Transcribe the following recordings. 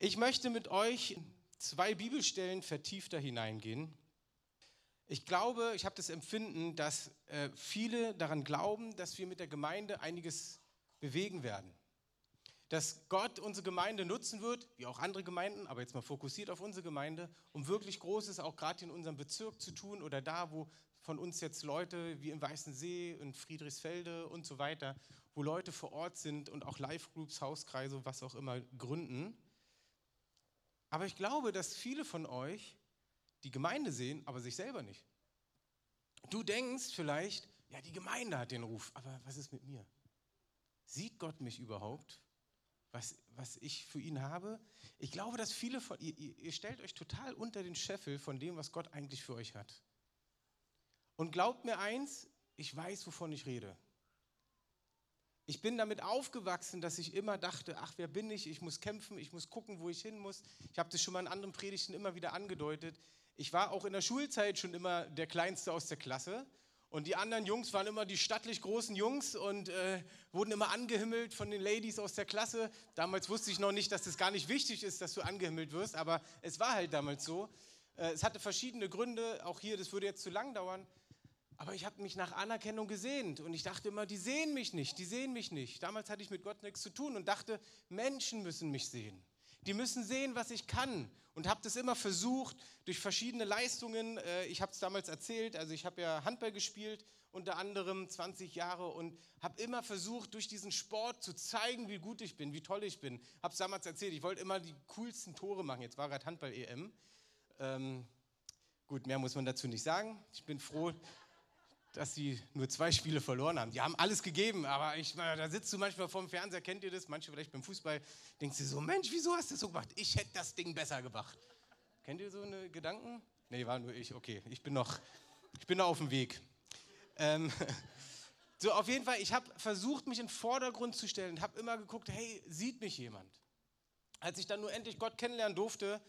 Ich möchte mit euch zwei Bibelstellen vertiefter hineingehen. Ich glaube, ich habe das Empfinden, dass äh, viele daran glauben, dass wir mit der Gemeinde einiges bewegen werden. Dass Gott unsere Gemeinde nutzen wird, wie auch andere Gemeinden, aber jetzt mal fokussiert auf unsere Gemeinde, um wirklich Großes auch gerade in unserem Bezirk zu tun oder da, wo von uns jetzt Leute wie im Weißen See, in Friedrichsfelde und so weiter, wo Leute vor Ort sind und auch Live-Groups, Hauskreise, was auch immer gründen. Aber ich glaube, dass viele von euch die Gemeinde sehen, aber sich selber nicht. Du denkst vielleicht, ja, die Gemeinde hat den Ruf, aber was ist mit mir? Sieht Gott mich überhaupt? Was, was ich für ihn habe? Ich glaube, dass viele von ihr, ihr stellt euch total unter den Scheffel von dem, was Gott eigentlich für euch hat. Und glaubt mir eins, ich weiß, wovon ich rede. Ich bin damit aufgewachsen, dass ich immer dachte, ach, wer bin ich? Ich muss kämpfen, ich muss gucken, wo ich hin muss. Ich habe das schon mal in anderen Predigten immer wieder angedeutet. Ich war auch in der Schulzeit schon immer der Kleinste aus der Klasse. Und die anderen Jungs waren immer die stattlich großen Jungs und äh, wurden immer angehimmelt von den Ladies aus der Klasse. Damals wusste ich noch nicht, dass das gar nicht wichtig ist, dass du angehimmelt wirst, aber es war halt damals so. Äh, es hatte verschiedene Gründe, auch hier, das würde jetzt zu lang dauern. Aber ich habe mich nach Anerkennung gesehnt und ich dachte immer, die sehen mich nicht, die sehen mich nicht. Damals hatte ich mit Gott nichts zu tun und dachte, Menschen müssen mich sehen. Die müssen sehen, was ich kann. Und habe das immer versucht durch verschiedene Leistungen. Äh, ich habe es damals erzählt, also ich habe ja Handball gespielt, unter anderem 20 Jahre und habe immer versucht, durch diesen Sport zu zeigen, wie gut ich bin, wie toll ich bin. Habe es damals erzählt, ich wollte immer die coolsten Tore machen. Jetzt war gerade Handball-EM. Ähm, gut, mehr muss man dazu nicht sagen. Ich bin froh, dass sie nur zwei Spiele verloren haben. Die haben alles gegeben, aber ich, da sitzt du manchmal vorm Fernseher, kennt ihr das? Manche vielleicht beim Fußball, denkst du so, Mensch, wieso hast du das so gemacht? Ich hätte das Ding besser gemacht. Kennt ihr so eine Gedanken? Nee, war nur ich, okay. Ich bin noch, ich bin noch auf dem Weg. Ähm, so, auf jeden Fall, ich habe versucht, mich in den Vordergrund zu stellen und habe immer geguckt, hey, sieht mich jemand? Als ich dann nur endlich Gott kennenlernen durfte,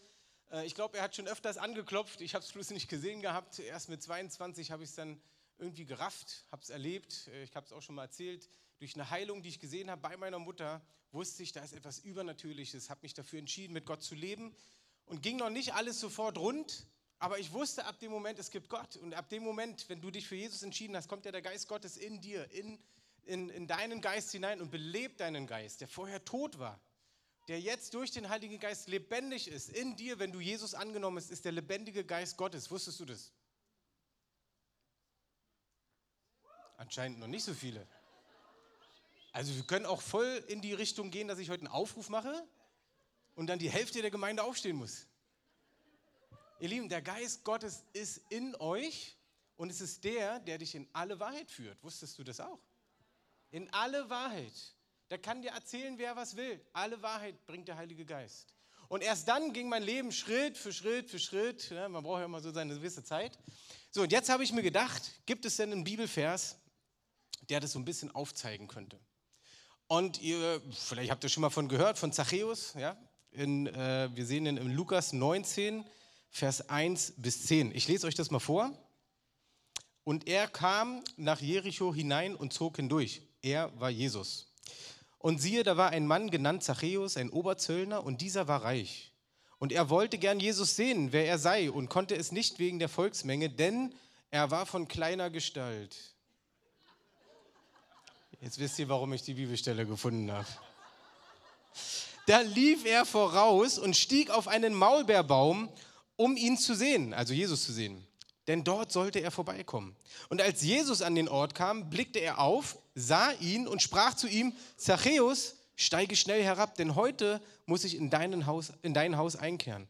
äh, ich glaube, er hat schon öfters angeklopft, ich habe es bloß nicht gesehen gehabt. Erst mit 22 habe ich es dann irgendwie gerafft, habe es erlebt, äh, ich habe es auch schon mal erzählt, durch eine Heilung, die ich gesehen habe bei meiner Mutter, wusste ich, da ist etwas Übernatürliches, habe mich dafür entschieden, mit Gott zu leben und ging noch nicht alles sofort rund, aber ich wusste ab dem Moment, es gibt Gott und ab dem Moment, wenn du dich für Jesus entschieden hast, kommt ja der Geist Gottes in dir, in, in, in deinen Geist hinein und belebt deinen Geist, der vorher tot war der jetzt durch den Heiligen Geist lebendig ist, in dir, wenn du Jesus angenommen hast, ist der lebendige Geist Gottes. Wusstest du das? Anscheinend noch nicht so viele. Also wir können auch voll in die Richtung gehen, dass ich heute einen Aufruf mache und dann die Hälfte der Gemeinde aufstehen muss. Ihr Lieben, der Geist Gottes ist in euch und es ist der, der dich in alle Wahrheit führt. Wusstest du das auch? In alle Wahrheit. Der kann dir erzählen, wer was will. Alle Wahrheit bringt der Heilige Geist. Und erst dann ging mein Leben Schritt für Schritt für Schritt. Man braucht ja immer so seine gewisse Zeit. So, und jetzt habe ich mir gedacht, gibt es denn einen Bibelvers, der das so ein bisschen aufzeigen könnte. Und ihr, vielleicht habt ihr schon mal von gehört, von Zachäus, ja? In, äh, wir sehen ihn in Lukas 19, Vers 1 bis 10. Ich lese euch das mal vor. Und er kam nach Jericho hinein und zog hindurch. Er war Jesus. Und siehe, da war ein Mann genannt Zachäus, ein Oberzöllner, und dieser war reich. Und er wollte gern Jesus sehen, wer er sei, und konnte es nicht wegen der Volksmenge, denn er war von kleiner Gestalt. Jetzt wisst ihr, warum ich die Bibelstelle gefunden habe. Da lief er voraus und stieg auf einen Maulbeerbaum, um ihn zu sehen, also Jesus zu sehen. Denn dort sollte er vorbeikommen. Und als Jesus an den Ort kam, blickte er auf, sah ihn und sprach zu ihm: Zachäus, steige schnell herab, denn heute muss ich in, dein Haus, in dein Haus einkehren.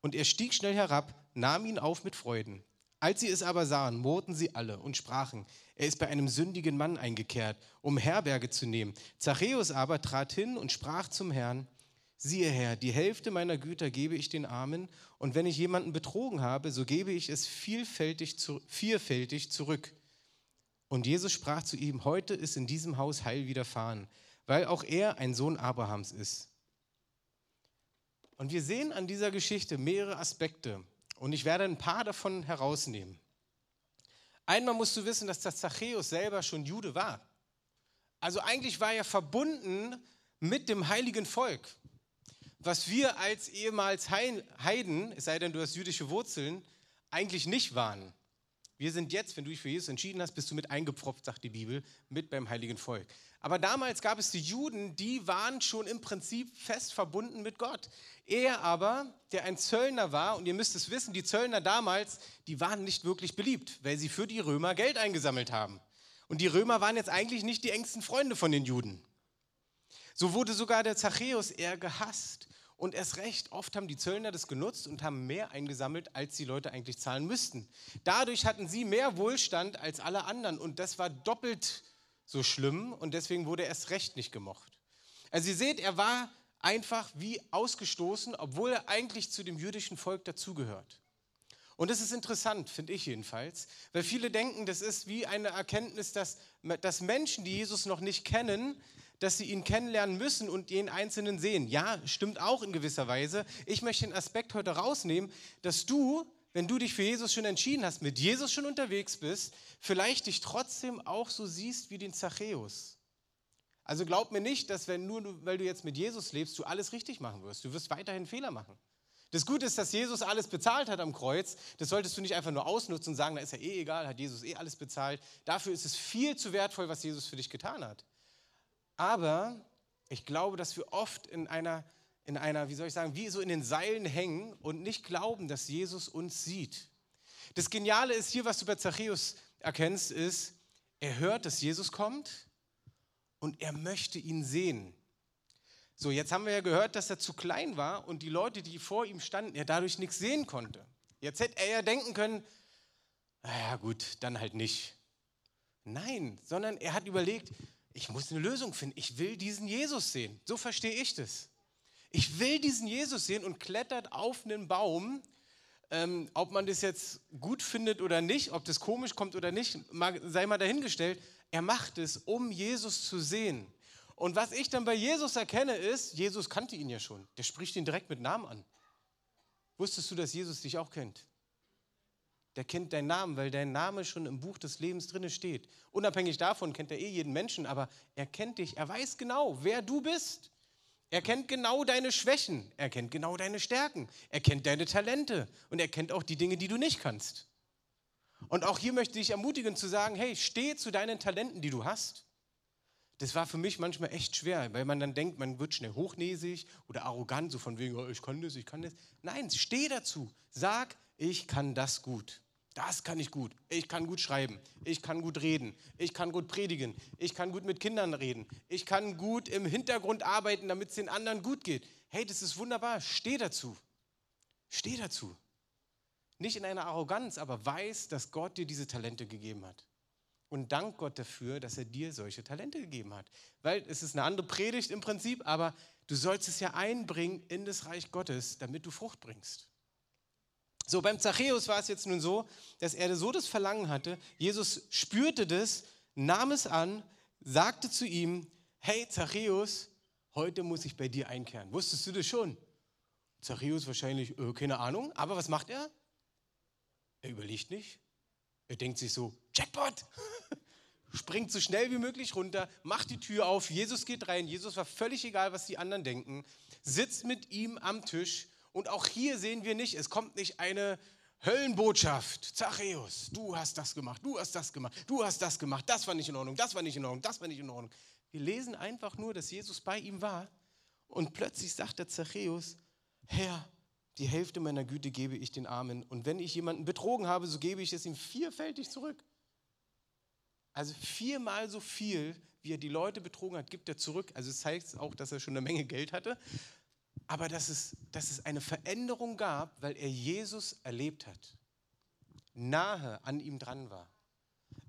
Und er stieg schnell herab, nahm ihn auf mit Freuden. Als sie es aber sahen, murrten sie alle und sprachen: er ist bei einem sündigen Mann eingekehrt, um Herberge zu nehmen. Zachäus aber trat hin und sprach zum Herrn, siehe Herr, die Hälfte meiner Güter gebe ich den Armen, und wenn ich jemanden betrogen habe, so gebe ich es vielfältig, vierfältig zurück. Und Jesus sprach zu ihm, heute ist in diesem Haus Heil widerfahren, weil auch er ein Sohn Abrahams ist. Und wir sehen an dieser Geschichte mehrere Aspekte, und ich werde ein paar davon herausnehmen. Einmal musst du wissen, dass der Zachäus selber schon Jude war. Also eigentlich war er verbunden mit dem heiligen Volk. was wir als ehemals Heiden, es sei denn, du hast jüdische Wurzeln, eigentlich nicht waren. Wir sind jetzt, wenn du dich für Jesus entschieden hast, bist du mit eingepfropft, sagt die Bibel, mit beim heiligen Volk. Aber damals gab es die Juden, die waren schon im Prinzip fest verbunden mit Gott. Er aber, der ein Zöllner war, und ihr müsst es wissen, die Zöllner damals, die waren nicht wirklich beliebt, weil sie für die Römer Geld eingesammelt haben. Und die Römer waren jetzt eigentlich nicht die engsten Freunde von den Juden. So wurde sogar der Zachäus eher gehasst. Und erst recht, oft haben die Zöllner das genutzt und haben mehr eingesammelt, als die Leute eigentlich zahlen müssten. Dadurch hatten sie mehr Wohlstand als alle anderen und das war doppelt so schlimm und deswegen wurde er erst recht nicht gemocht. Also ihr seht, er war einfach wie ausgestoßen, obwohl er eigentlich zu dem jüdischen Volk dazugehört. Und das ist interessant, finde ich jedenfalls, weil viele denken, das ist wie eine Erkenntnis, dass, dass Menschen, die Jesus noch nicht kennen, dass sie ihn kennenlernen müssen und jeden Einzelnen sehen. Ja, stimmt auch in gewisser Weise. Ich möchte den Aspekt heute rausnehmen, dass du, wenn du dich für Jesus schon entschieden hast, mit Jesus schon unterwegs bist, vielleicht dich trotzdem auch so siehst wie den Zachäus. Also glaub mir nicht, dass wenn nur, weil du jetzt mit Jesus lebst, du alles richtig machen wirst. Du wirst weiterhin Fehler machen. Das Gute ist, dass Jesus alles bezahlt hat am Kreuz. Das solltest du nicht einfach nur ausnutzen und sagen, da ist ja eh egal, hat Jesus eh alles bezahlt. Dafür ist es viel zu wertvoll, was Jesus für dich getan hat. Aber ich glaube, dass wir oft in einer, in einer, wie soll ich sagen, wie so in den Seilen hängen und nicht glauben, dass Jesus uns sieht. Das Geniale ist hier, was du bei Zachäus erkennst, ist, er hört, dass Jesus kommt und er möchte ihn sehen. So, jetzt haben wir ja gehört, dass er zu klein war und die Leute, die vor ihm standen, er dadurch nichts sehen konnte. Jetzt hätte er ja denken können, naja gut, dann halt nicht. Nein, sondern er hat überlegt, ich muss eine Lösung finden. Ich will diesen Jesus sehen. So verstehe ich das. Ich will diesen Jesus sehen und klettert auf einen Baum. Ähm, ob man das jetzt gut findet oder nicht, ob das komisch kommt oder nicht, sei mal dahingestellt. Er macht es, um Jesus zu sehen. Und was ich dann bei Jesus erkenne, ist, Jesus kannte ihn ja schon. Der spricht ihn direkt mit Namen an. Wusstest du, dass Jesus dich auch kennt? Der kennt deinen Namen, weil dein Name schon im Buch des Lebens drin steht. Unabhängig davon kennt er eh jeden Menschen, aber er kennt dich. Er weiß genau, wer du bist. Er kennt genau deine Schwächen. Er kennt genau deine Stärken. Er kennt deine Talente. Und er kennt auch die Dinge, die du nicht kannst. Und auch hier möchte ich ermutigen zu sagen, hey, steh zu deinen Talenten, die du hast. Das war für mich manchmal echt schwer, weil man dann denkt, man wird schnell hochnäsig oder arrogant, so von wegen, oh, ich kann das, ich kann das. Nein, steh dazu. Sag, ich kann das gut. Das kann ich gut. Ich kann gut schreiben. Ich kann gut reden. Ich kann gut predigen. Ich kann gut mit Kindern reden. Ich kann gut im Hintergrund arbeiten, damit es den anderen gut geht. Hey, das ist wunderbar. Steh dazu. Steh dazu. Nicht in einer Arroganz, aber weiß, dass Gott dir diese Talente gegeben hat. Und dank Gott dafür, dass er dir solche Talente gegeben hat. Weil es ist eine andere Predigt im Prinzip, aber du sollst es ja einbringen in das Reich Gottes, damit du Frucht bringst. So, beim Zachäus war es jetzt nun so, dass er so das Verlangen hatte. Jesus spürte das, nahm es an, sagte zu ihm: Hey, Zachäus, heute muss ich bei dir einkehren. Wusstest du das schon? Zachäus wahrscheinlich, äh, keine Ahnung, aber was macht er? Er überlegt nicht. Er denkt sich so: Jackpot! Springt so schnell wie möglich runter, macht die Tür auf, Jesus geht rein. Jesus war völlig egal, was die anderen denken, sitzt mit ihm am Tisch und auch hier sehen wir nicht, es kommt nicht eine Höllenbotschaft. Zachäus, du hast das gemacht, du hast das gemacht, du hast das gemacht, das war nicht in Ordnung, das war nicht in Ordnung, das war nicht in Ordnung. Wir lesen einfach nur, dass Jesus bei ihm war und plötzlich sagt der Zachäus, Herr, die Hälfte meiner Güte gebe ich den Armen und wenn ich jemanden betrogen habe, so gebe ich es ihm vierfältig zurück. Also viermal so viel, wie er die Leute betrogen hat, gibt er zurück. Also es zeigt auch, dass er schon eine Menge Geld hatte aber dass es, dass es eine Veränderung gab, weil er Jesus erlebt hat, nahe an ihm dran war,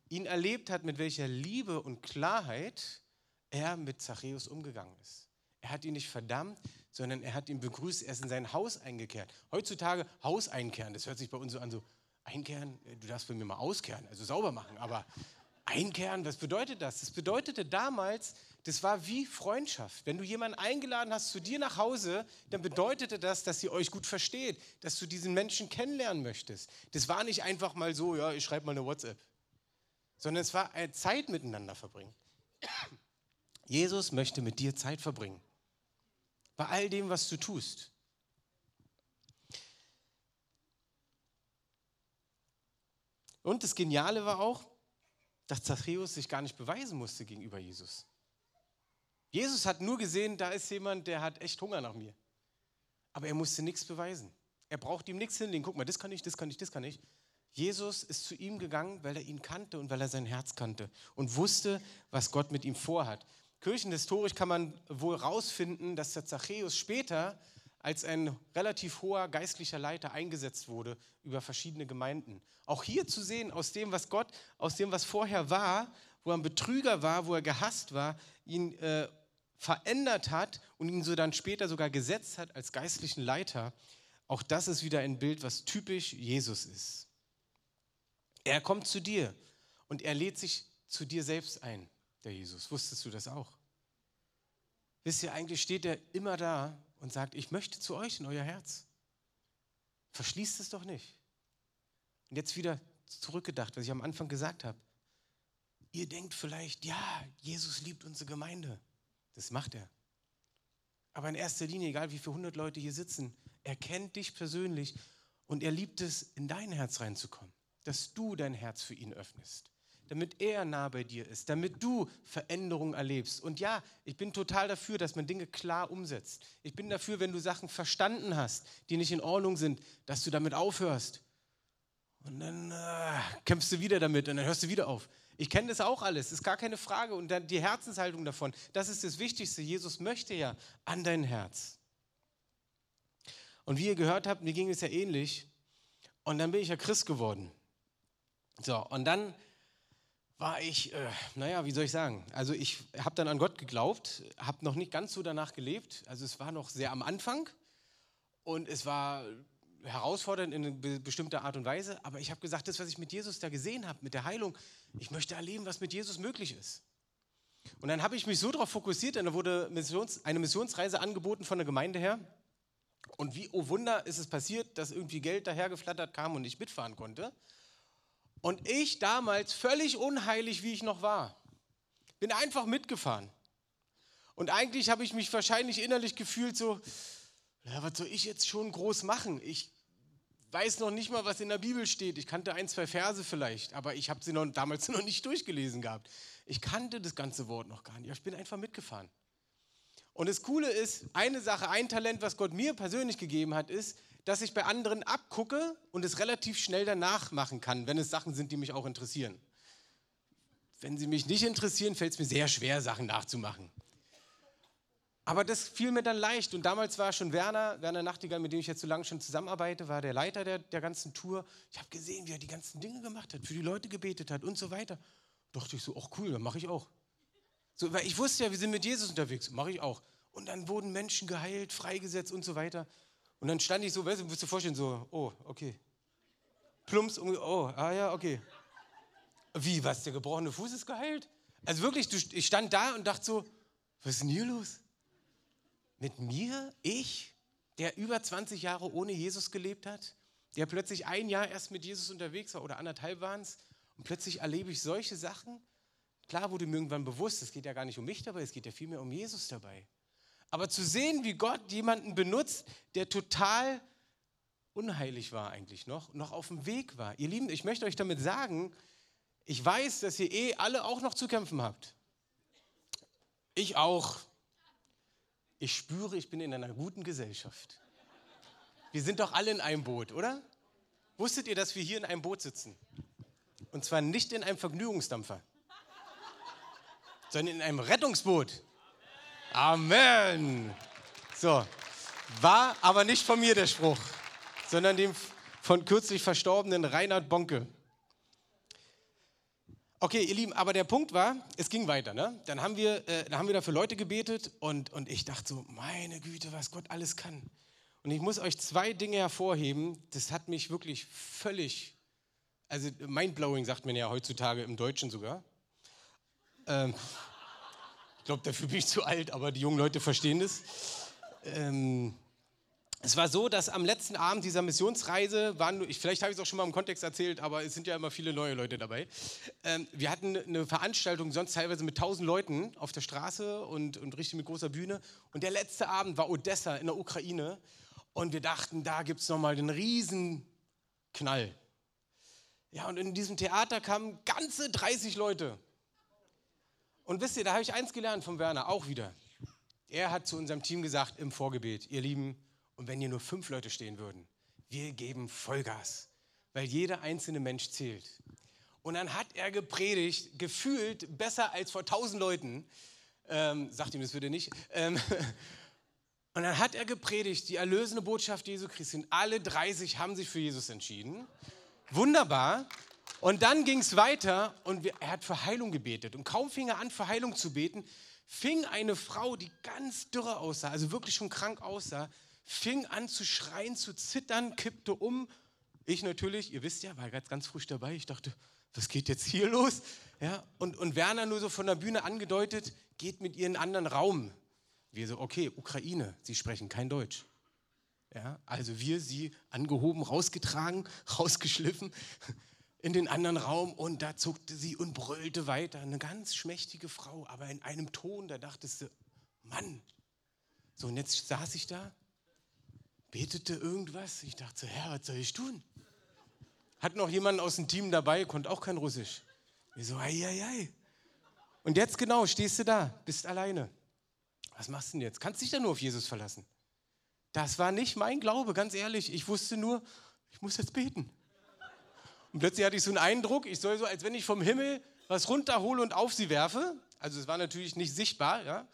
ihn erlebt hat, mit welcher Liebe und Klarheit er mit Zachäus umgegangen ist. Er hat ihn nicht verdammt, sondern er hat ihn begrüßt, er ist in sein Haus eingekehrt. Heutzutage Haus einkehren, das hört sich bei uns so an, so einkehren, du darfst bei mir mal auskehren, also sauber machen, aber einkehren, was bedeutet das? Das bedeutete damals, das war wie Freundschaft. Wenn du jemanden eingeladen hast zu dir nach Hause, dann bedeutete das, dass ihr euch gut versteht, dass du diesen Menschen kennenlernen möchtest. Das war nicht einfach mal so, ja, ich schreibe mal eine WhatsApp, sondern es war eine Zeit miteinander verbringen. Jesus möchte mit dir Zeit verbringen. bei all dem, was du tust. Und das Geniale war auch, dass Zachäus sich gar nicht beweisen musste gegenüber Jesus. Jesus hat nur gesehen, da ist jemand, der hat echt Hunger nach mir. Aber er musste nichts beweisen. Er braucht ihm nichts hinlegen. Guck mal, das kann ich, das kann ich, das kann ich. Jesus ist zu ihm gegangen, weil er ihn kannte und weil er sein Herz kannte und wusste, was Gott mit ihm vorhat. Kirchenhistorisch kann man wohl herausfinden, dass der Zachäus später als ein relativ hoher geistlicher Leiter eingesetzt wurde über verschiedene Gemeinden. Auch hier zu sehen, aus dem, was Gott, aus dem, was vorher war, wo er ein Betrüger war, wo er gehasst war, ihn äh, verändert hat und ihn so dann später sogar gesetzt hat als geistlichen Leiter. Auch das ist wieder ein Bild, was typisch Jesus ist. Er kommt zu dir und er lädt sich zu dir selbst ein, der Jesus. Wusstest du das auch? Wisst ihr, eigentlich steht er immer da und sagt, ich möchte zu euch in euer Herz. Verschließt es doch nicht. Und jetzt wieder zurückgedacht, was ich am Anfang gesagt habe. Ihr denkt vielleicht, ja, Jesus liebt unsere Gemeinde. Das macht er. Aber in erster Linie, egal wie viele hundert Leute hier sitzen, er kennt dich persönlich und er liebt es, in dein Herz reinzukommen dass du dein Herz für ihn öffnest, damit er nah bei dir ist, damit du Veränderungen erlebst. Und ja, ich bin total dafür, dass man Dinge klar umsetzt. Ich bin dafür, wenn du Sachen verstanden hast, die nicht in Ordnung sind, dass du damit aufhörst. Und dann äh, kämpfst du wieder damit und dann hörst du wieder auf. Ich kenne das auch alles, ist gar keine Frage. Und dann die Herzenshaltung davon, das ist das Wichtigste. Jesus möchte ja an dein Herz. Und wie ihr gehört habt, mir ging es ja ähnlich. Und dann bin ich ja Christ geworden. So, und dann war ich, äh, naja, wie soll ich sagen? Also ich habe dann an Gott geglaubt, habe noch nicht ganz so danach gelebt. Also es war noch sehr am Anfang und es war herausfordernd in eine bestimmte Art und Weise. Aber ich habe gesagt, das, was ich mit Jesus da gesehen habe, mit der Heilung, ich möchte erleben, was mit Jesus möglich ist. Und dann habe ich mich so darauf fokussiert, und da wurde Missions, eine Missionsreise angeboten von der Gemeinde her. Und wie, oh Wunder, ist es passiert, dass irgendwie Geld dahergeflattert kam und ich mitfahren konnte. Und ich damals, völlig unheilig, wie ich noch war, bin einfach mitgefahren. Und eigentlich habe ich mich wahrscheinlich innerlich gefühlt so, ja, was soll ich jetzt schon groß machen? Ich weiß noch nicht mal, was in der Bibel steht. Ich kannte ein, zwei Verse vielleicht, aber ich habe sie noch, damals noch nicht durchgelesen gehabt. Ich kannte das ganze Wort noch gar nicht. Ich bin einfach mitgefahren. Und das Coole ist, eine Sache, ein Talent, was Gott mir persönlich gegeben hat, ist, dass ich bei anderen abgucke und es relativ schnell danach machen kann, wenn es Sachen sind, die mich auch interessieren. Wenn sie mich nicht interessieren, fällt es mir sehr schwer, Sachen nachzumachen. Aber das fiel mir dann leicht. Und damals war schon Werner, Werner Nachtigall, mit dem ich jetzt so lange schon zusammenarbeite, war der Leiter der, der ganzen Tour. Ich habe gesehen, wie er die ganzen Dinge gemacht hat, für die Leute gebetet hat und so weiter. Da dachte ich so, ach cool, dann mache ich auch. So, weil ich wusste ja, wir sind mit Jesus unterwegs, mache ich auch. Und dann wurden Menschen geheilt, freigesetzt und so weiter. Und dann stand ich so, weißt du, musst du vorstellen, so, oh, okay. Plumps, oh, ah ja, okay. Wie, was, der gebrochene Fuß ist geheilt? Also wirklich, du, ich stand da und dachte so, was ist denn hier los? Mit mir, ich, der über 20 Jahre ohne Jesus gelebt hat, der plötzlich ein Jahr erst mit Jesus unterwegs war oder anderthalb waren es und plötzlich erlebe ich solche Sachen. Klar wurde mir irgendwann bewusst, es geht ja gar nicht um mich dabei, es geht ja vielmehr um Jesus dabei. Aber zu sehen, wie Gott jemanden benutzt, der total unheilig war eigentlich noch, noch auf dem Weg war. Ihr Lieben, ich möchte euch damit sagen, ich weiß, dass ihr eh alle auch noch zu kämpfen habt. Ich auch. Ich spüre, ich bin in einer guten Gesellschaft. Wir sind doch alle in einem Boot, oder? Wusstet ihr, dass wir hier in einem Boot sitzen? Und zwar nicht in einem Vergnügungsdampfer, sondern in einem Rettungsboot. Amen. So, war aber nicht von mir der Spruch, sondern dem von kürzlich verstorbenen Reinhard Bonke. Okay, ihr Lieben, aber der Punkt war, es ging weiter. Ne? Dann haben wir, äh, dann haben wir dafür Leute gebetet und, und ich dachte so, meine Güte, was Gott alles kann. Und ich muss euch zwei Dinge hervorheben, das hat mich wirklich völlig, also mindblowing sagt man ja heutzutage im Deutschen sogar. Ähm, ich glaube, dafür bin ich zu alt, aber die jungen Leute verstehen das. Ähm, es war so, dass am letzten Abend dieser Missionsreise waren, ich, vielleicht habe ich es auch schon mal im Kontext erzählt, aber es sind ja immer viele neue Leute dabei. Ähm, wir hatten eine Veranstaltung, sonst teilweise mit tausend Leuten auf der Straße und, und richtig mit großer Bühne. Und der letzte Abend war Odessa in der Ukraine. Und wir dachten, da gibt es nochmal den riesen Knall. Ja, und in diesem Theater kamen ganze 30 Leute. Und wisst ihr, da habe ich eins gelernt von Werner, auch wieder. Er hat zu unserem Team gesagt im Vorgebet, ihr Lieben, und wenn hier nur fünf Leute stehen würden, wir geben Vollgas, weil jeder einzelne Mensch zählt. Und dann hat er gepredigt, gefühlt besser als vor tausend Leuten. Ähm, sagt ihm das bitte nicht. Ähm, und dann hat er gepredigt, die erlösende Botschaft Jesu Christi. Und alle 30 haben sich für Jesus entschieden. Wunderbar. Und dann ging es weiter und wir, er hat für Heilung gebetet. Und kaum fing er an, für Heilung zu beten, fing eine Frau, die ganz dürre aussah, also wirklich schon krank aussah, fing an zu schreien, zu zittern, kippte um. Ich natürlich, ihr wisst ja, war ganz, ganz frisch dabei. Ich dachte, was geht jetzt hier los? Ja, und, und Werner nur so von der Bühne angedeutet, geht mit ihr in einen anderen Raum. Wir so, okay, Ukraine, sie sprechen kein Deutsch. Ja, also wir sie angehoben, rausgetragen, rausgeschliffen in den anderen Raum und da zuckte sie und brüllte weiter. Eine ganz schmächtige Frau, aber in einem Ton, da dachtest du, Mann. So, und jetzt saß ich da betete irgendwas. Ich dachte, Herr, was soll ich tun? Hat noch jemand aus dem Team dabei, konnte auch kein Russisch. Ich so, ei, ei, ei. Und jetzt genau, stehst du da, bist alleine. Was machst du denn jetzt? Kannst dich da nur auf Jesus verlassen. Das war nicht mein Glaube, ganz ehrlich. Ich wusste nur, ich muss jetzt beten. Und plötzlich hatte ich so einen Eindruck, ich soll so, als wenn ich vom Himmel was runterhole und auf sie werfe. Also es war natürlich nicht sichtbar, ja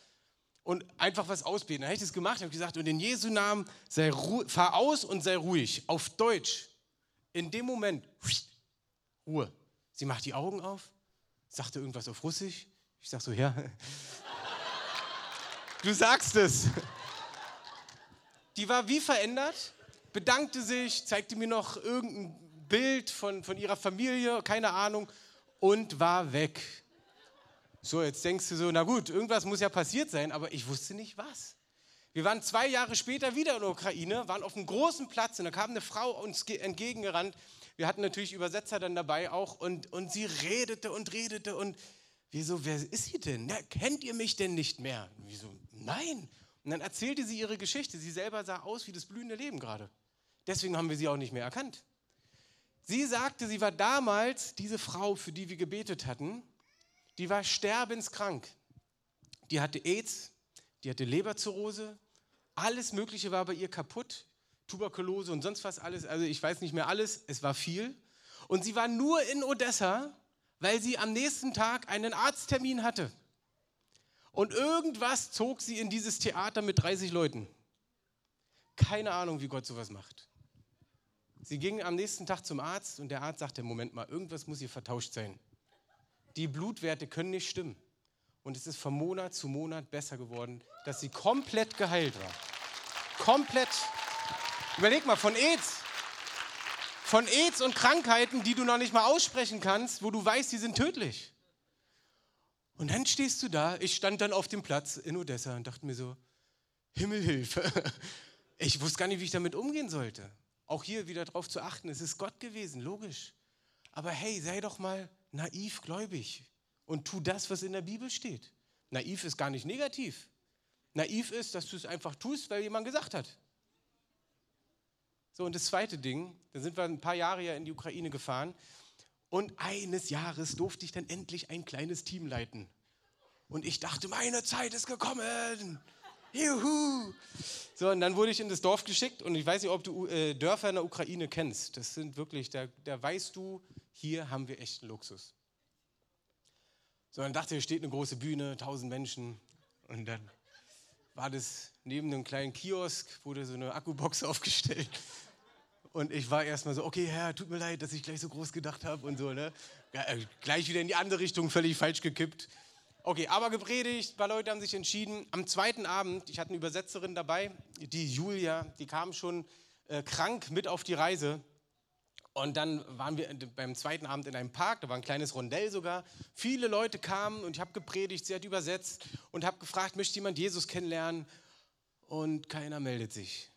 und einfach was ausbeten. Dann habe ich das gemacht, habe gesagt, und in Jesu Namen sei fahr aus und sei ruhig. Auf Deutsch. In dem Moment, Ruhe. Sie macht die Augen auf, sagte irgendwas auf Russisch. Ich sage so, ja. Du sagst es. Die war wie verändert, bedankte sich, zeigte mir noch irgendein Bild von, von ihrer Familie, keine Ahnung, und war weg. So, jetzt denkst du so, na gut, irgendwas muss ja passiert sein, aber ich wusste nicht was. Wir waren zwei Jahre später wieder in der Ukraine, waren auf einem großen Platz und da kam eine Frau uns entgegengerannt. Wir hatten natürlich Übersetzer dann dabei auch und, und sie redete und redete und wir so, wer ist sie denn? Na, kennt ihr mich denn nicht mehr? Und wir so, nein. Und dann erzählte sie ihre Geschichte. Sie selber sah aus wie das blühende Leben gerade. Deswegen haben wir sie auch nicht mehr erkannt. Sie sagte, sie war damals diese Frau, für die wir gebetet hatten die war sterbenskrank. Die hatte AIDS, die hatte Leberzirrhose, alles Mögliche war bei ihr kaputt, Tuberkulose und sonst was alles, also ich weiß nicht mehr alles, es war viel. Und sie war nur in Odessa, weil sie am nächsten Tag einen Arzttermin hatte. Und irgendwas zog sie in dieses Theater mit 30 Leuten. Keine Ahnung, wie Gott sowas macht. Sie ging am nächsten Tag zum Arzt und der Arzt sagte, Moment mal, irgendwas muss hier vertauscht sein die Blutwerte können nicht stimmen. Und es ist von Monat zu Monat besser geworden, dass sie komplett geheilt war. Komplett. Überleg mal, von AIDS. Von AIDS und Krankheiten, die du noch nicht mal aussprechen kannst, wo du weißt, die sind tödlich. Und dann stehst du da, ich stand dann auf dem Platz in Odessa und dachte mir so, Himmelhilfe. Ich wusste gar nicht, wie ich damit umgehen sollte. Auch hier wieder darauf zu achten, es ist Gott gewesen, logisch. Aber hey, sei doch mal naiv gläubig und tu das, was in der Bibel steht. Naiv ist gar nicht negativ. Naiv ist, dass du es einfach tust, weil jemand gesagt hat. So, und das zweite Ding, da sind wir ein paar Jahre ja in die Ukraine gefahren und eines Jahres durfte ich dann endlich ein kleines Team leiten. Und ich dachte, meine Zeit ist gekommen. Juhu! So, und dann wurde ich in das Dorf geschickt und ich weiß nicht, ob du äh, Dörfer in der Ukraine kennst. Das sind wirklich, da, da weißt du, hier haben wir echten Luxus. So, dann dachte, hier steht eine große Bühne, tausend Menschen. Und dann war das neben einem kleinen Kiosk, wurde so eine Akkubox aufgestellt. Und ich war erstmal so, okay, Herr, tut mir leid, dass ich gleich so groß gedacht habe und so, ne? Äh, gleich wieder in die andere Richtung, völlig falsch gekippt. Okay, aber gepredigt, ein paar Leute haben sich entschieden. Am zweiten Abend, ich hatte eine Übersetzerin dabei, die Julia, die kam schon äh, krank mit auf die Reise. Und dann waren wir beim zweiten Abend in einem Park, da war ein kleines Rondell sogar. Viele Leute kamen und ich habe gepredigt, sie hat übersetzt und habe gefragt, möchte jemand Jesus kennenlernen? Und keiner meldet sich.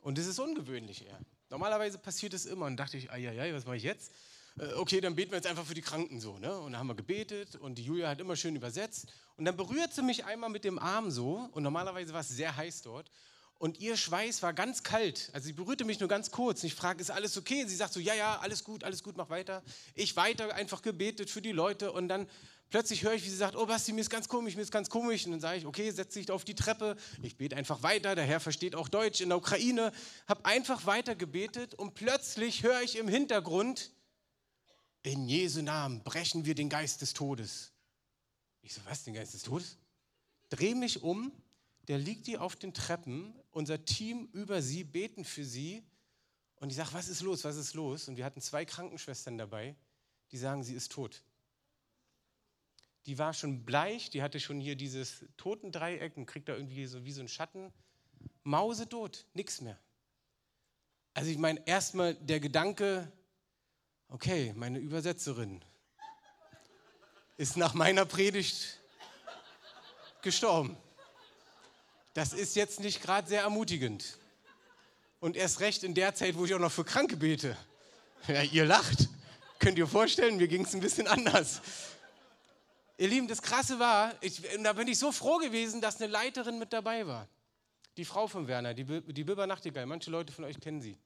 Und das ist ungewöhnlich eher. Normalerweise passiert es immer und dachte ich, ja, was mache ich jetzt? Äh, okay, dann beten wir jetzt einfach für die Kranken so. Ne? Und dann haben wir gebetet und die Julia hat immer schön übersetzt. Und dann berührt sie mich einmal mit dem Arm so und normalerweise war es sehr heiß dort. Und ihr Schweiß war ganz kalt. Also sie berührte mich nur ganz kurz. Ich frage, ist alles okay? Und sie sagt so, ja, ja, alles gut, alles gut, mach weiter. Ich weiter einfach gebetet für die Leute und dann plötzlich höre ich, wie sie sagt, oh Basti, mir ist ganz komisch, mir ist ganz komisch. Und dann sage ich, okay, setz dich auf die Treppe. Ich bete einfach weiter. Der Herr versteht auch Deutsch in der Ukraine. Habe einfach weiter gebetet und plötzlich höre ich im Hintergrund, in Jesu Namen brechen wir den Geist des Todes. Ich so, was, den Geist des Todes? Dreh mich um, der liegt hier auf den Treppen, unser Team über sie, beten für sie. Und ich sage, was ist los, was ist los? Und wir hatten zwei Krankenschwestern dabei, die sagen, sie ist tot. Die war schon bleich, die hatte schon hier dieses Totendreieck und kriegt da irgendwie so wie so ein Schatten. Mause tot, nichts mehr. Also ich meine, erstmal der Gedanke, okay, meine Übersetzerin ist nach meiner Predigt gestorben. Das ist jetzt nicht gerade sehr ermutigend. Und erst recht in der Zeit, wo ich auch noch für Kranke bete. Ja, ihr lacht. Könnt ihr vorstellen, mir ging es ein bisschen anders. Ihr Lieben, das Krasse war, ich, da bin ich so froh gewesen, dass eine Leiterin mit dabei war. Die Frau von Werner, die, die Biber Nachtigall. Manche Leute von euch kennen sie.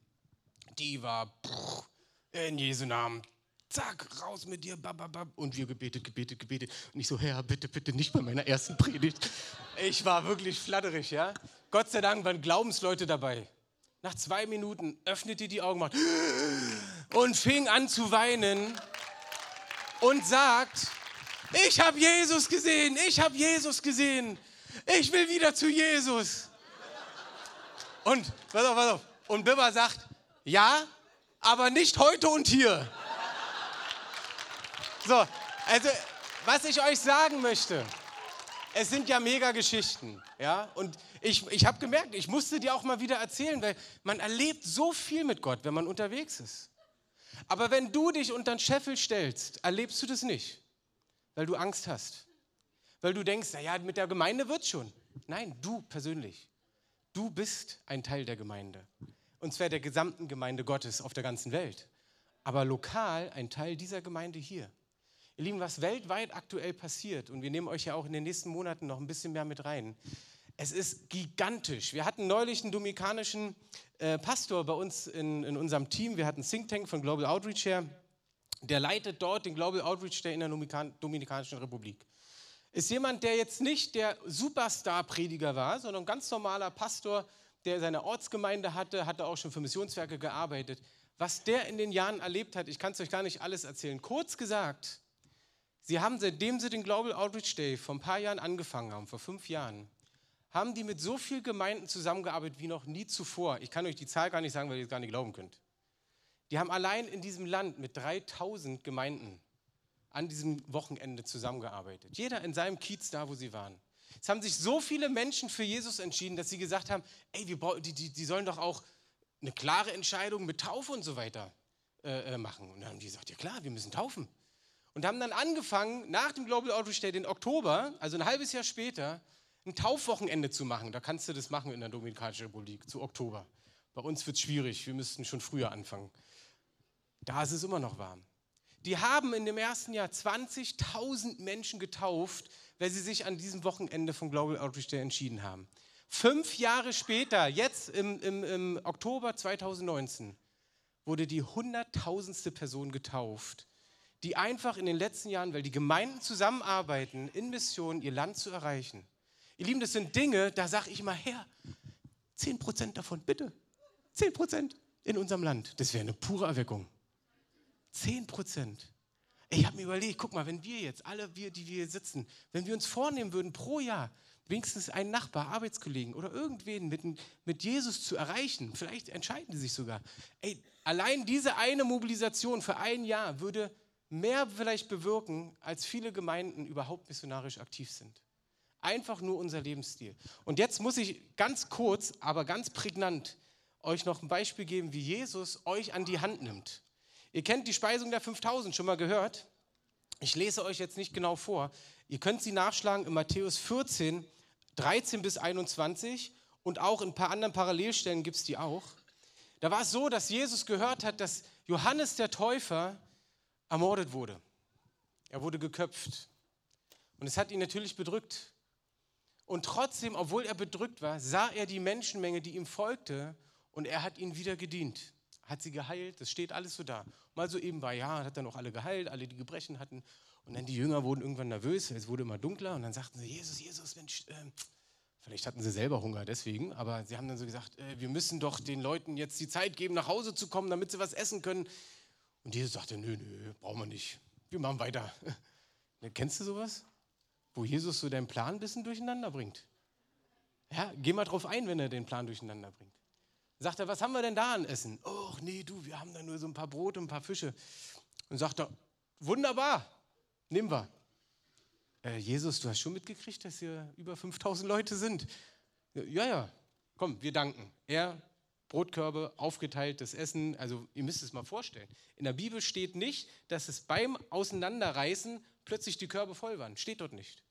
Die war, pff, in Jesu Namen, zack, raus mit dir, bababab. Und wir gebetet, gebetet, gebetet. Und ich so, Herr, bitte, bitte nicht bei meiner ersten Predigt. Ich war wirklich flatterig, ja. Gott sei Dank waren Glaubensleute dabei. Nach zwei Minuten öffnete die Augen und fing an zu weinen und sagt, ich habe Jesus gesehen, ich habe Jesus gesehen, ich will wieder zu Jesus. Und, pass auf, pass auf. Und Bibba sagt, ja, aber nicht heute und hier. So, also, was ich euch sagen möchte, es sind ja mega Geschichten, ja, und ich, ich habe gemerkt, ich musste dir auch mal wieder erzählen, weil man erlebt so viel mit Gott, wenn man unterwegs ist. Aber wenn du dich unter den Scheffel stellst, erlebst du das nicht, weil du Angst hast, weil du denkst, naja, mit der Gemeinde wird schon. Nein, du persönlich, du bist ein Teil der Gemeinde und zwar der gesamten Gemeinde Gottes auf der ganzen Welt, aber lokal ein Teil dieser Gemeinde hier. Ihr Lieben, was weltweit aktuell passiert, und wir nehmen euch ja auch in den nächsten Monaten noch ein bisschen mehr mit rein, es ist gigantisch. Wir hatten neulich einen dominikanischen äh, Pastor bei uns in, in unserem Team. Wir hatten Think Tank von Global Outreach her. Der leitet dort den Global Outreach Day in der Dominikanischen Republik. Ist jemand, der jetzt nicht der Superstar-Prediger war, sondern ein ganz normaler Pastor, der seine Ortsgemeinde hatte, hatte auch schon für Missionswerke gearbeitet. Was der in den Jahren erlebt hat, ich kann es euch gar nicht alles erzählen. Kurz gesagt, sie haben, seitdem sie den Global Outreach Day vor ein paar Jahren angefangen haben, vor fünf Jahren, haben die mit so vielen Gemeinden zusammengearbeitet wie noch nie zuvor. Ich kann euch die Zahl gar nicht sagen, weil ihr es gar nicht glauben könnt. Die haben allein in diesem Land mit 3000 Gemeinden an diesem Wochenende zusammengearbeitet. Jeder in seinem Kiez da, wo sie waren. Es haben sich so viele Menschen für Jesus entschieden, dass sie gesagt haben, ey, wir, die, die, die sollen doch auch eine klare Entscheidung mit Taufe und so weiter äh, äh, machen. Und dann haben die gesagt, ja klar, wir müssen taufen. Und haben dann angefangen, nach dem Global Outreach Day in Oktober, also ein halbes Jahr später, ein Taufwochenende zu machen. Da kannst du das machen in der Dominikanischen Republik zu Oktober. Bei uns wird es schwierig, wir müssten schon früher anfangen. Da ist es immer noch warm. Die haben in dem ersten Jahr 20.000 Menschen getauft, weil sie sich an diesem Wochenende vom Global Outreach Day entschieden haben. Fünf Jahre später, jetzt im, im, im Oktober 2019, wurde die hunderttausendste Person getauft, die einfach in den letzten Jahren, weil die Gemeinden zusammenarbeiten, in Missionen ihr Land zu erreichen. Ihr Lieben, das sind Dinge, da sage ich immer, Herr, 10 Prozent davon, bitte. 10 Prozent in unserem Land. Das wäre eine pure Erweckung. 10 Prozent. Ich habe mir überlegt, guck mal, wenn wir jetzt, alle wir, die wir hier sitzen, wenn wir uns vornehmen würden, pro Jahr wenigstens einen Nachbar, Arbeitskollegen oder irgendwen mit, mit Jesus zu erreichen, vielleicht entscheiden die sich sogar. Ey, allein diese eine Mobilisation für ein Jahr würde mehr vielleicht bewirken, als viele Gemeinden überhaupt missionarisch aktiv sind. Einfach nur unser Lebensstil. Und jetzt muss ich ganz kurz, aber ganz prägnant euch noch ein Beispiel geben, wie Jesus euch an die Hand nimmt. Ihr kennt die Speisung der 5000 schon mal gehört. Ich lese euch jetzt nicht genau vor. Ihr könnt sie nachschlagen in Matthäus 14, 13 bis 21 und auch in ein paar anderen Parallelstellen gibt es die auch. Da war es so, dass Jesus gehört hat, dass Johannes der Täufer ermordet wurde. Er wurde geköpft. Und es hat ihn natürlich bedrückt. Und trotzdem, obwohl er bedrückt war, sah er die Menschenmenge, die ihm folgte, und er hat ihnen wieder gedient. Hat sie geheilt, das steht alles so da. Mal so eben war, ja, hat dann auch alle geheilt, alle, die Gebrechen hatten. Und dann die Jünger wurden irgendwann nervös, es wurde immer dunkler und dann sagten sie, Jesus, Jesus, Mensch, äh, vielleicht hatten sie selber Hunger deswegen, aber sie haben dann so gesagt, äh, wir müssen doch den Leuten jetzt die Zeit geben, nach Hause zu kommen, damit sie was essen können. Und Jesus sagte, nö, nö, brauchen wir nicht, wir machen weiter. Kennst du sowas? Wo Jesus so deinen Plan ein bisschen durcheinander bringt. Ja, geh mal drauf ein, wenn er den Plan durcheinander bringt. Sagt er, was haben wir denn da an Essen? Oh, nee, du, wir haben da nur so ein paar Brote und ein paar Fische. Und sagt er, wunderbar, Nehmen wir. Äh, Jesus, du hast schon mitgekriegt, dass hier über 5000 Leute sind. Ja, ja, komm, wir danken. Er, Brotkörbe, aufgeteiltes Essen. Also, ihr müsst es mal vorstellen. In der Bibel steht nicht, dass es beim Auseinanderreißen plötzlich die Körbe voll waren. Steht dort nicht.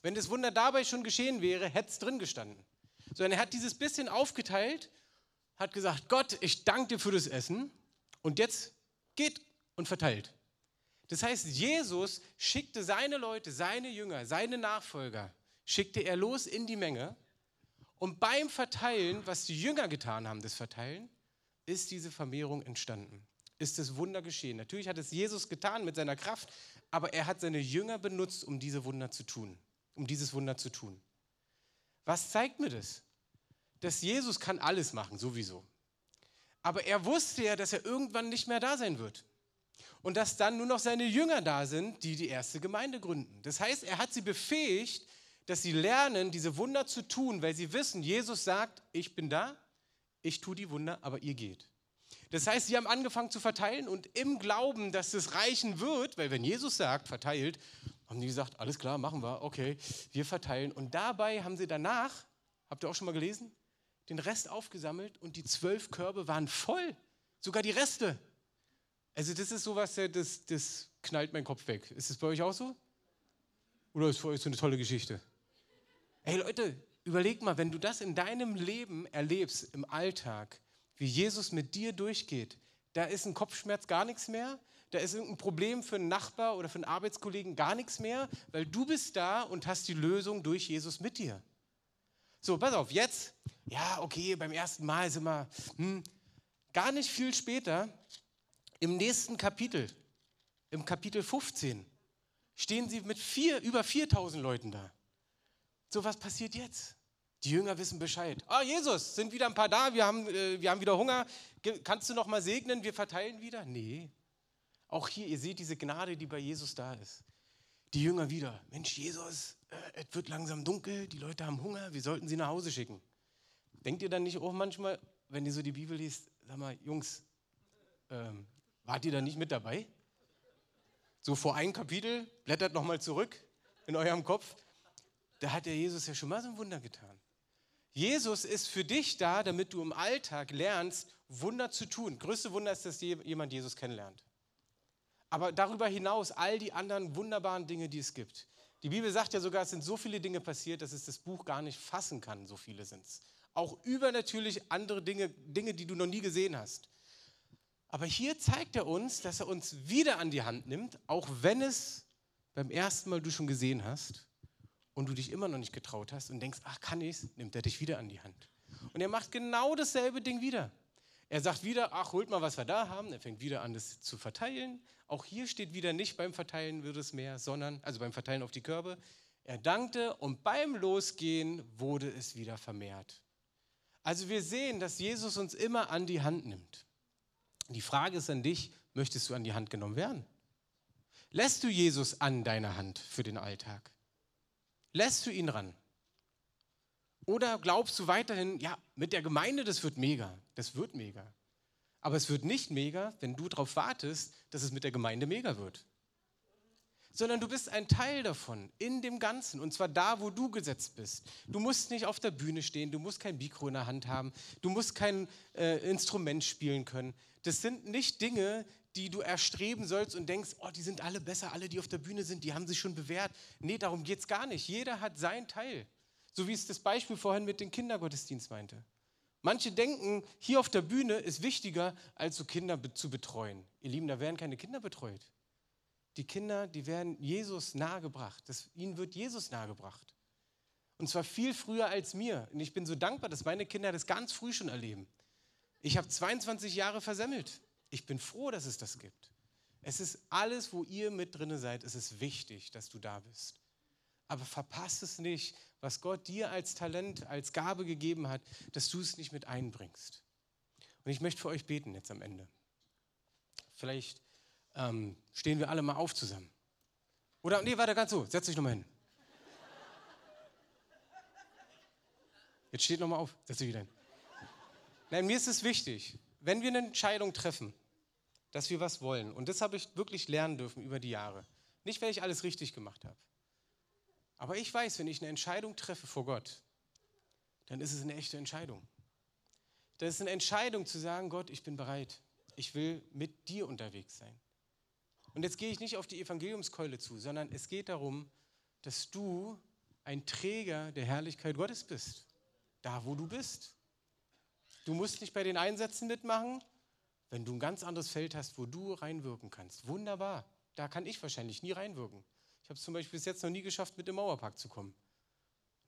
Wenn das Wunder dabei schon geschehen wäre, hätte es drin gestanden. Sondern er hat dieses bisschen aufgeteilt, hat gesagt: Gott, ich danke dir für das Essen. Und jetzt geht und verteilt. Das heißt, Jesus schickte seine Leute, seine Jünger, seine Nachfolger, schickte er los in die Menge. Und beim Verteilen, was die Jünger getan haben, das Verteilen, ist diese Vermehrung entstanden. Ist das Wunder geschehen. Natürlich hat es Jesus getan mit seiner Kraft, aber er hat seine Jünger benutzt, um diese Wunder zu tun, um dieses Wunder zu tun. Was zeigt mir das? Dass Jesus kann alles machen, sowieso. Aber er wusste ja, dass er irgendwann nicht mehr da sein wird und dass dann nur noch seine Jünger da sind, die die erste Gemeinde gründen. Das heißt, er hat sie befähigt, dass sie lernen, diese Wunder zu tun, weil sie wissen, Jesus sagt, ich bin da, ich tue die Wunder, aber ihr geht. Das heißt, sie haben angefangen zu verteilen und im Glauben, dass es reichen wird, weil wenn Jesus sagt, verteilt, haben die gesagt, alles klar, machen wir, okay, wir verteilen. Und dabei haben sie danach, habt ihr auch schon mal gelesen, den Rest aufgesammelt und die zwölf Körbe waren voll, sogar die Reste. Also das ist sowas, das, das knallt meinen Kopf weg. Ist das bei euch auch so? Oder ist für euch so eine tolle Geschichte? Hey Leute, überleg mal, wenn du das in deinem Leben erlebst, im Alltag, wie Jesus mit dir durchgeht, da ist ein Kopfschmerz gar nichts mehr, da ist irgendein Problem für einen Nachbar oder für einen Arbeitskollegen gar nichts mehr, weil du bist da und hast die Lösung durch Jesus mit dir. So, pass auf, jetzt, ja, okay, beim ersten Mal sind wir, hm, gar nicht viel später im nächsten Kapitel, im Kapitel 15, stehen sie mit vier, über 4000 Leuten da. So, was passiert jetzt? Die Jünger wissen Bescheid. Ah, Jesus, sind wieder ein paar da, wir haben, äh, wir haben wieder Hunger. Kannst du noch mal segnen, wir verteilen wieder? Nee. Auch hier, ihr seht diese Gnade, die bei Jesus da ist. Die Jünger wieder. Mensch, Jesus, es wird langsam dunkel, die Leute haben Hunger, wir sollten sie nach Hause schicken. Denkt ihr dann nicht auch manchmal, wenn ihr so die Bibel liest, sag mal, Jungs, ähm, Wart ihr da nicht mit dabei? So vor einem Kapitel, blättert nochmal zurück in eurem Kopf. Da hat der Jesus ja schon mal so ein Wunder getan. Jesus ist für dich da, damit du im Alltag lernst, Wunder zu tun. Größte Wunder ist, dass jemand Jesus kennenlernt. Aber darüber hinaus all die anderen wunderbaren Dinge, die es gibt. Die Bibel sagt ja sogar, es sind so viele Dinge passiert, dass es das Buch gar nicht fassen kann, so viele sind es. Auch übernatürlich andere Dinge, Dinge, die du noch nie gesehen hast. Aber hier zeigt er uns, dass er uns wieder an die Hand nimmt, auch wenn es beim ersten Mal du schon gesehen hast und du dich immer noch nicht getraut hast und denkst, ach kann ich's, nimmt er dich wieder an die Hand. Und er macht genau dasselbe Ding wieder. Er sagt wieder, ach holt mal, was wir da haben. Er fängt wieder an, das zu verteilen. Auch hier steht wieder nicht beim Verteilen wird es mehr, sondern, also beim Verteilen auf die Körbe. Er dankte und beim Losgehen wurde es wieder vermehrt. Also wir sehen, dass Jesus uns immer an die Hand nimmt. Die Frage ist an dich, möchtest du an die Hand genommen werden? Lässt du Jesus an deiner Hand für den Alltag? Lässt du ihn ran? Oder glaubst du weiterhin, ja, mit der Gemeinde, das wird mega, das wird mega. Aber es wird nicht mega, wenn du darauf wartest, dass es mit der Gemeinde mega wird. Sondern du bist ein Teil davon, in dem Ganzen, und zwar da, wo du gesetzt bist. Du musst nicht auf der Bühne stehen, du musst kein Mikro in der Hand haben, du musst kein äh, Instrument spielen können. Das sind nicht Dinge, die du erstreben sollst und denkst, oh, die sind alle besser, alle, die auf der Bühne sind, die haben sich schon bewährt. Nee, darum geht es gar nicht. Jeder hat seinen Teil. So wie es das Beispiel vorhin mit dem Kindergottesdienst meinte. Manche denken, hier auf der Bühne ist wichtiger, als so Kinder zu betreuen. Ihr Lieben, da werden keine Kinder betreut. Die Kinder, die werden Jesus nahegebracht. Das, ihnen wird Jesus nahegebracht. Und zwar viel früher als mir. Und ich bin so dankbar, dass meine Kinder das ganz früh schon erleben. Ich habe 22 Jahre versemmelt. Ich bin froh, dass es das gibt. Es ist alles, wo ihr mit drin seid, es ist wichtig, dass du da bist. Aber verpasst es nicht, was Gott dir als Talent, als Gabe gegeben hat, dass du es nicht mit einbringst. Und ich möchte für euch beten jetzt am Ende. Vielleicht ähm, stehen wir alle mal auf zusammen. Oder, nee, warte, ganz so, setz dich nochmal hin. Jetzt steht nochmal auf, setz dich wieder hin. Nein, mir ist es wichtig, wenn wir eine Entscheidung treffen, dass wir was wollen, und das habe ich wirklich lernen dürfen über die Jahre. Nicht, weil ich alles richtig gemacht habe. Aber ich weiß, wenn ich eine Entscheidung treffe vor Gott, dann ist es eine echte Entscheidung. Das ist eine Entscheidung zu sagen, Gott, ich bin bereit. Ich will mit dir unterwegs sein. Und jetzt gehe ich nicht auf die Evangeliumskeule zu, sondern es geht darum, dass du ein Träger der Herrlichkeit Gottes bist. Da, wo du bist. Du musst nicht bei den Einsätzen mitmachen, wenn du ein ganz anderes Feld hast, wo du reinwirken kannst. Wunderbar. Da kann ich wahrscheinlich nie reinwirken. Ich habe es zum Beispiel bis jetzt noch nie geschafft, mit dem Mauerpark zu kommen.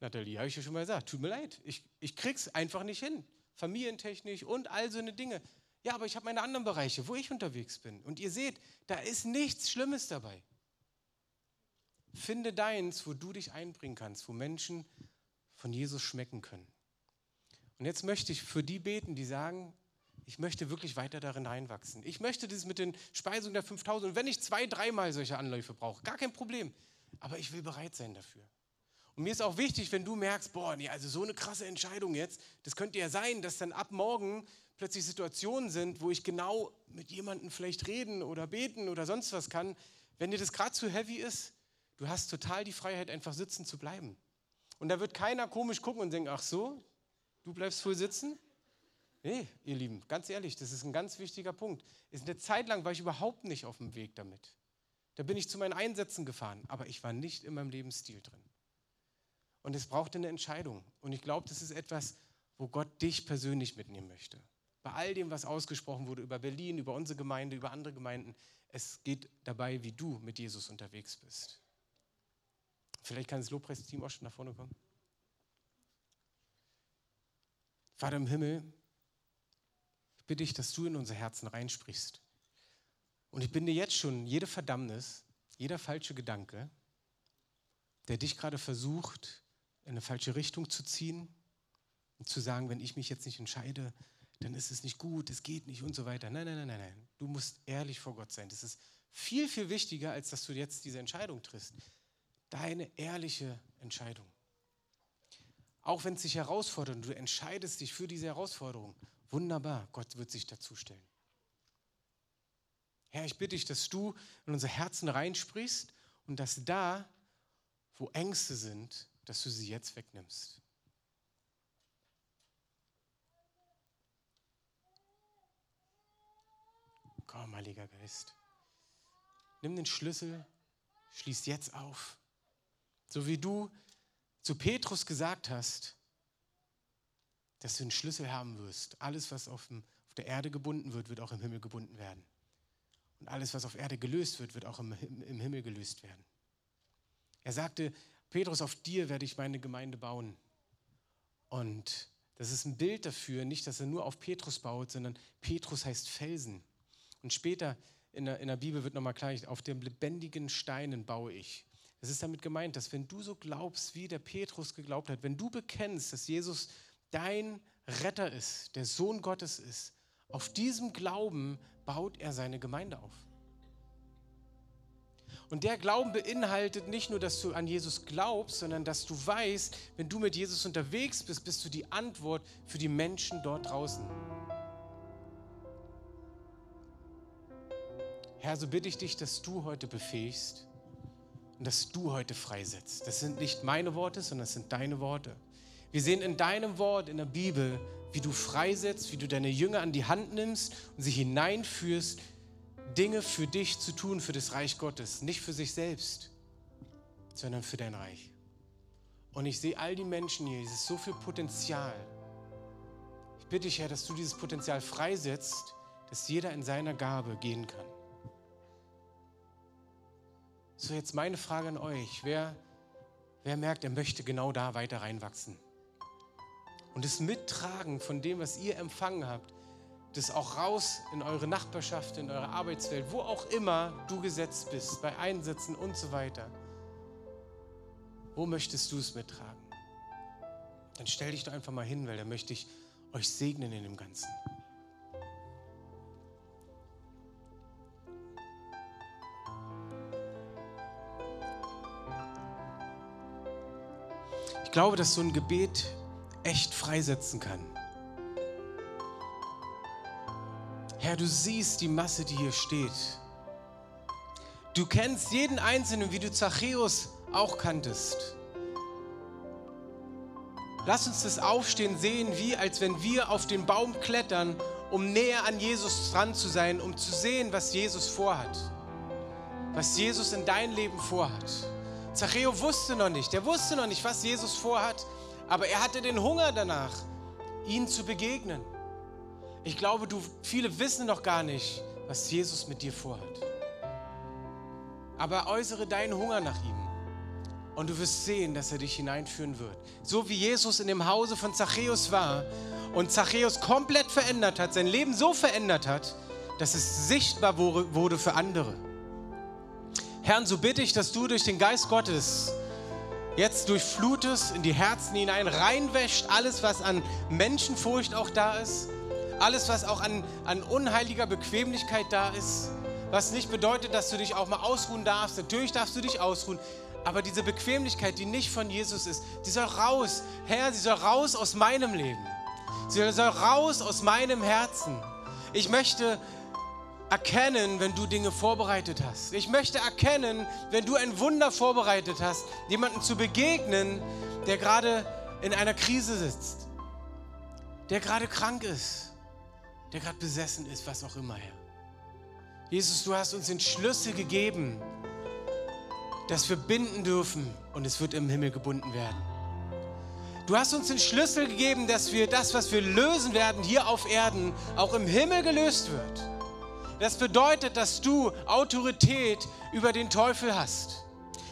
Nathalie, habe ich ja schon mal gesagt, tut mir leid. Ich, ich krieg's einfach nicht hin. Familientechnisch und all so eine Dinge. Ja, aber ich habe meine anderen Bereiche, wo ich unterwegs bin. Und ihr seht, da ist nichts Schlimmes dabei. Finde deins, wo du dich einbringen kannst, wo Menschen von Jesus schmecken können. Und jetzt möchte ich für die beten, die sagen, ich möchte wirklich weiter darin reinwachsen. Ich möchte das mit den Speisungen der 5000. Und wenn ich zwei, dreimal solche Anläufe brauche, gar kein Problem. Aber ich will bereit sein dafür. Und mir ist auch wichtig, wenn du merkst, boah, nee, also so eine krasse Entscheidung jetzt, das könnte ja sein, dass dann ab morgen plötzlich Situationen sind, wo ich genau mit jemandem vielleicht reden oder beten oder sonst was kann. Wenn dir das gerade zu heavy ist, du hast total die Freiheit, einfach sitzen zu bleiben. Und da wird keiner komisch gucken und denken, ach so, du bleibst voll sitzen? Nee, ihr Lieben, ganz ehrlich, das ist ein ganz wichtiger Punkt. Ist eine Zeit lang war ich überhaupt nicht auf dem Weg damit. Da bin ich zu meinen Einsätzen gefahren, aber ich war nicht in meinem Lebensstil drin. Und es brauchte eine Entscheidung. Und ich glaube, das ist etwas, wo Gott dich persönlich mitnehmen möchte. Bei all dem, was ausgesprochen wurde über Berlin, über unsere Gemeinde, über andere Gemeinden, es geht dabei, wie du mit Jesus unterwegs bist. Vielleicht kann das Lobpreisteam auch schon nach vorne kommen. Vater im Himmel, bitte dich, dass du in unser Herzen reinsprichst. Und ich binde jetzt schon jede Verdammnis, jeder falsche Gedanke, der dich gerade versucht, in eine falsche Richtung zu ziehen und zu sagen, wenn ich mich jetzt nicht entscheide, dann ist es nicht gut, es geht nicht und so weiter. Nein, nein, nein, nein, nein. Du musst ehrlich vor Gott sein. Das ist viel, viel wichtiger, als dass du jetzt diese Entscheidung triffst. Deine ehrliche Entscheidung. Auch wenn es dich herausfordert und du entscheidest dich für diese Herausforderung, wunderbar, Gott wird sich dazu stellen. Herr, ich bitte dich, dass du in unser Herzen reinsprichst und dass da, wo Ängste sind, dass du sie jetzt wegnimmst. Komm, Heiliger Geist. Nimm den Schlüssel, schließ jetzt auf. So wie du zu Petrus gesagt hast, dass du einen Schlüssel haben wirst. Alles, was auf, dem, auf der Erde gebunden wird, wird auch im Himmel gebunden werden. Und alles, was auf Erde gelöst wird, wird auch im, im Himmel gelöst werden. Er sagte, Petrus, auf dir werde ich meine Gemeinde bauen. Und das ist ein Bild dafür, nicht, dass er nur auf Petrus baut, sondern Petrus heißt Felsen. Und später in der, in der Bibel wird nochmal klar, auf den lebendigen Steinen baue ich. Es ist damit gemeint, dass wenn du so glaubst, wie der Petrus geglaubt hat, wenn du bekennst, dass Jesus dein Retter ist, der Sohn Gottes ist, auf diesem Glauben baut er seine Gemeinde auf. Und der Glauben beinhaltet nicht nur, dass du an Jesus glaubst, sondern dass du weißt, wenn du mit Jesus unterwegs bist, bist du die Antwort für die Menschen dort draußen. Herr, so bitte ich dich, dass du heute befähigst und dass du heute freisetzt. Das sind nicht meine Worte, sondern das sind deine Worte. Wir sehen in deinem Wort in der Bibel, wie du freisetzt, wie du deine Jünger an die Hand nimmst und sie hineinführst, Dinge für dich zu tun, für das Reich Gottes. Nicht für sich selbst, sondern für dein Reich. Und ich sehe all die Menschen hier, es ist so viel Potenzial. Ich bitte dich, Herr, dass du dieses Potenzial freisetzt, dass jeder in seiner Gabe gehen kann. So, jetzt meine Frage an euch. Wer, wer merkt, er möchte genau da weiter reinwachsen? Und das Mittragen von dem, was ihr empfangen habt, das auch raus in eure Nachbarschaft, in eure Arbeitswelt, wo auch immer du gesetzt bist, bei Einsätzen und so weiter. Wo möchtest du es mittragen? Dann stell dich doch einfach mal hin, weil da möchte ich euch segnen in dem Ganzen. Ich glaube, dass so ein Gebet echt freisetzen kann. Herr, du siehst die Masse, die hier steht. Du kennst jeden Einzelnen, wie du Zachäus auch kanntest. Lass uns das Aufstehen sehen, wie als wenn wir auf den Baum klettern, um näher an Jesus dran zu sein, um zu sehen, was Jesus vorhat. Was Jesus in dein Leben vorhat. Zachäus wusste noch nicht, der wusste noch nicht, was Jesus vorhat, aber er hatte den Hunger danach, ihn zu begegnen. Ich glaube, du, viele wissen noch gar nicht, was Jesus mit dir vorhat. Aber äußere deinen Hunger nach ihm. Und du wirst sehen, dass er dich hineinführen wird. So wie Jesus in dem Hause von Zachäus war und Zachäus komplett verändert hat, sein Leben so verändert hat, dass es sichtbar wurde für andere. Herr, so bitte ich, dass du durch den Geist Gottes jetzt durchflutest, in die Herzen hinein, reinwäscht alles, was an Menschenfurcht auch da ist, alles, was auch an, an unheiliger Bequemlichkeit da ist, was nicht bedeutet, dass du dich auch mal ausruhen darfst. Natürlich darfst du dich ausruhen, aber diese Bequemlichkeit, die nicht von Jesus ist, die soll raus. Herr, sie soll raus aus meinem Leben. Sie soll raus aus meinem Herzen. Ich möchte erkennen, wenn du Dinge vorbereitet hast. Ich möchte erkennen, wenn du ein Wunder vorbereitet hast, jemanden zu begegnen, der gerade in einer Krise sitzt, der gerade krank ist, der gerade besessen ist, was auch immer, Herr. Jesus, du hast uns den Schlüssel gegeben, dass wir binden dürfen und es wird im Himmel gebunden werden. Du hast uns den Schlüssel gegeben, dass wir das, was wir lösen werden hier auf Erden, auch im Himmel gelöst wird. Das bedeutet, dass du Autorität über den Teufel hast.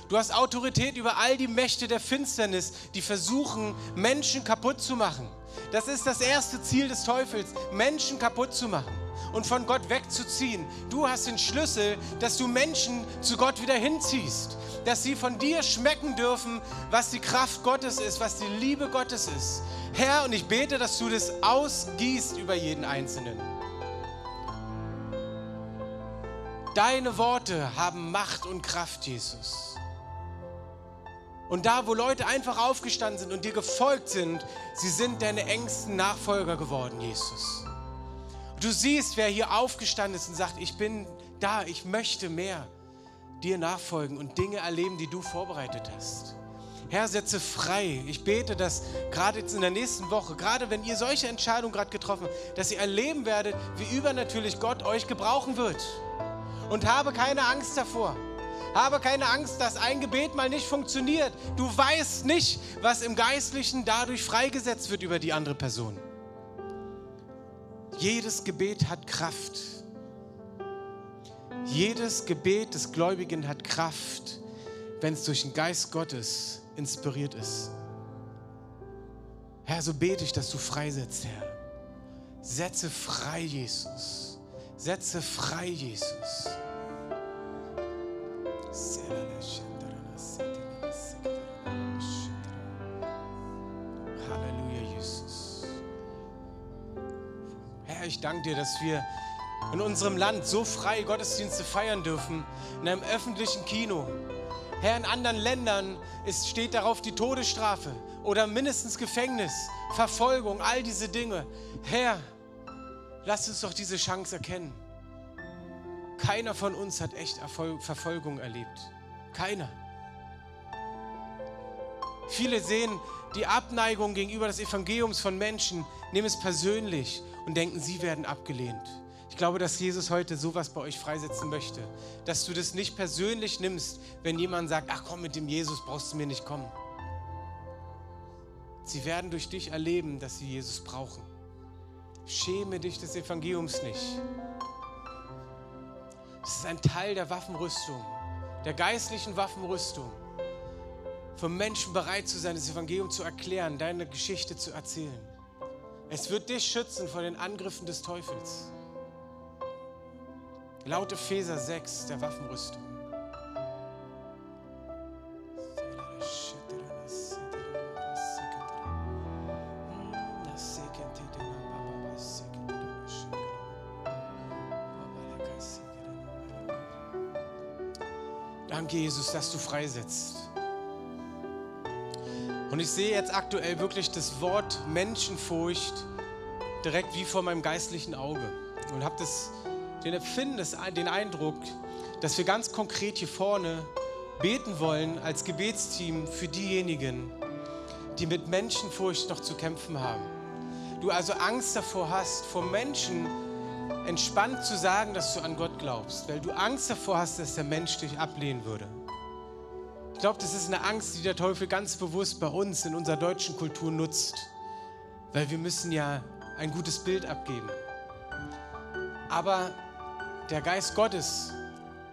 Du hast Autorität über all die Mächte der Finsternis, die versuchen, Menschen kaputt zu machen. Das ist das erste Ziel des Teufels, Menschen kaputt zu machen und von Gott wegzuziehen. Du hast den Schlüssel, dass du Menschen zu Gott wieder hinziehst, dass sie von dir schmecken dürfen, was die Kraft Gottes ist, was die Liebe Gottes ist. Herr, und ich bete, dass du das ausgießt über jeden Einzelnen. Deine Worte haben Macht und Kraft, Jesus. Und da, wo Leute einfach aufgestanden sind und dir gefolgt sind, sie sind deine engsten Nachfolger geworden, Jesus. Du siehst, wer hier aufgestanden ist und sagt, ich bin da, ich möchte mehr dir nachfolgen und Dinge erleben, die du vorbereitet hast. Herr, setze frei. Ich bete, dass gerade jetzt in der nächsten Woche, gerade wenn ihr solche Entscheidungen gerade getroffen habt, dass ihr erleben werdet, wie übernatürlich Gott euch gebrauchen wird. Und habe keine Angst davor. Habe keine Angst, dass ein Gebet mal nicht funktioniert. Du weißt nicht, was im Geistlichen dadurch freigesetzt wird über die andere Person. Jedes Gebet hat Kraft. Jedes Gebet des Gläubigen hat Kraft, wenn es durch den Geist Gottes inspiriert ist. Herr, so bete ich, dass du freisetzt, Herr. Setze frei, Jesus. Setze frei, Jesus. Halleluja, Jesus. Herr, ich danke dir, dass wir in unserem Land so frei Gottesdienste feiern dürfen, in einem öffentlichen Kino. Herr, in anderen Ländern ist, steht darauf die Todesstrafe oder mindestens Gefängnis, Verfolgung, all diese Dinge. Herr, lass uns doch diese Chance erkennen. Keiner von uns hat echt Erfolg, Verfolgung erlebt. Keiner. Viele sehen die Abneigung gegenüber des Evangeliums von Menschen, nehmen es persönlich und denken, sie werden abgelehnt. Ich glaube, dass Jesus heute sowas bei euch freisetzen möchte, dass du das nicht persönlich nimmst, wenn jemand sagt, ach komm, mit dem Jesus brauchst du mir nicht kommen. Sie werden durch dich erleben, dass sie Jesus brauchen. Schäme dich des Evangeliums nicht. Es ist ein Teil der Waffenrüstung, der geistlichen Waffenrüstung, vom Menschen bereit zu sein, das Evangelium zu erklären, deine Geschichte zu erzählen. Es wird dich schützen vor den Angriffen des Teufels. Laut Epheser 6 der Waffenrüstung. Danke, Jesus, dass du freisetzt. Und ich sehe jetzt aktuell wirklich das Wort Menschenfurcht direkt wie vor meinem geistlichen Auge. Und habe den Empfinden, den Eindruck, dass wir ganz konkret hier vorne beten wollen als Gebetsteam für diejenigen, die mit Menschenfurcht noch zu kämpfen haben. Du also Angst davor hast, vor Menschen entspannt zu sagen, dass du an Gott glaubst, weil du Angst davor hast, dass der Mensch dich ablehnen würde. Ich glaube, das ist eine Angst, die der Teufel ganz bewusst bei uns in unserer deutschen Kultur nutzt, weil wir müssen ja ein gutes Bild abgeben. Aber der Geist Gottes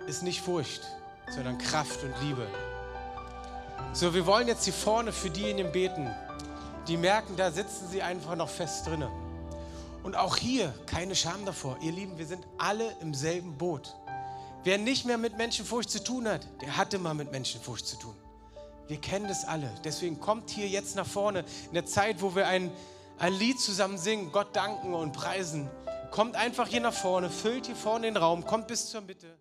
ist nicht Furcht, sondern Kraft und Liebe. So, wir wollen jetzt hier vorne für diejenigen beten, die merken, da sitzen sie einfach noch fest drinnen. Und auch hier keine Scham davor. Ihr Lieben, wir sind alle im selben Boot. Wer nicht mehr mit Menschenfurcht zu tun hat, der hatte mal mit Menschenfurcht zu tun. Wir kennen das alle. Deswegen kommt hier jetzt nach vorne in der Zeit, wo wir ein, ein Lied zusammen singen, Gott danken und preisen. Kommt einfach hier nach vorne, füllt hier vorne den Raum, kommt bis zur Mitte.